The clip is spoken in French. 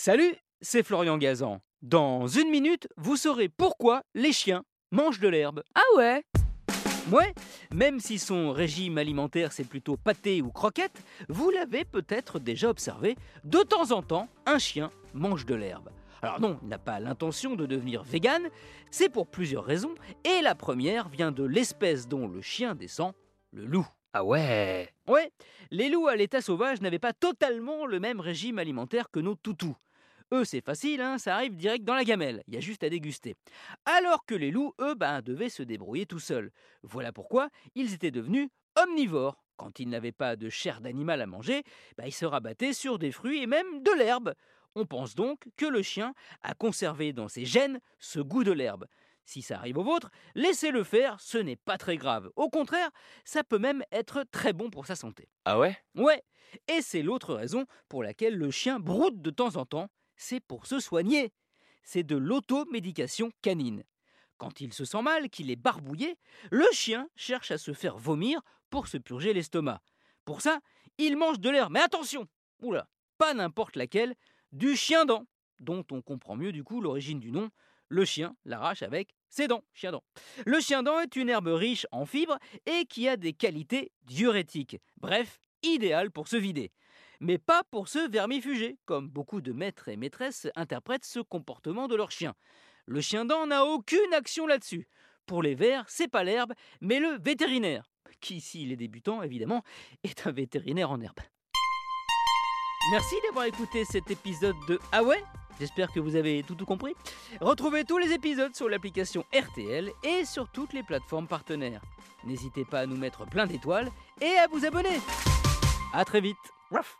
Salut, c'est Florian Gazan. Dans une minute, vous saurez pourquoi les chiens mangent de l'herbe. Ah ouais Ouais, même si son régime alimentaire c'est plutôt pâté ou croquette, vous l'avez peut-être déjà observé, de temps en temps, un chien mange de l'herbe. Alors non, il n'a pas l'intention de devenir vegan, c'est pour plusieurs raisons, et la première vient de l'espèce dont le chien descend, le loup. Ah ouais Ouais, les loups à l'état sauvage n'avaient pas totalement le même régime alimentaire que nos toutous. Eux, c'est facile, hein, ça arrive direct dans la gamelle, il y a juste à déguster. Alors que les loups, eux, ben, devaient se débrouiller tout seuls. Voilà pourquoi ils étaient devenus omnivores. Quand ils n'avaient pas de chair d'animal à manger, ben, ils se rabattaient sur des fruits et même de l'herbe. On pense donc que le chien a conservé dans ses gènes ce goût de l'herbe. Si ça arrive au vôtre, laissez-le faire, ce n'est pas très grave. Au contraire, ça peut même être très bon pour sa santé. Ah ouais? Ouais, et c'est l'autre raison pour laquelle le chien broude de temps en temps, c'est pour se soigner. C'est de l'automédication canine. Quand il se sent mal, qu'il est barbouillé, le chien cherche à se faire vomir pour se purger l'estomac. Pour ça, il mange de l'herbe. Mais attention Oula, pas n'importe laquelle, du chien-dent, dont on comprend mieux du coup l'origine du nom. Le chien l'arrache avec ses dents, chien-dent. Le chien-dent est une herbe riche en fibres et qui a des qualités diurétiques. Bref, idéal pour se vider. Mais pas pour se vermifuger, comme beaucoup de maîtres et maîtresses interprètent ce comportement de leur chien. Le chien-dent n'a aucune action là-dessus. Pour les vers, c'est pas l'herbe, mais le vétérinaire, qui, s'il est débutant, évidemment, est un vétérinaire en herbe. Merci d'avoir écouté cet épisode de Ah ouais? J'espère que vous avez tout, tout compris. Retrouvez tous les épisodes sur l'application RTL et sur toutes les plateformes partenaires. N'hésitez pas à nous mettre plein d'étoiles et à vous abonner. A très vite. Ruff.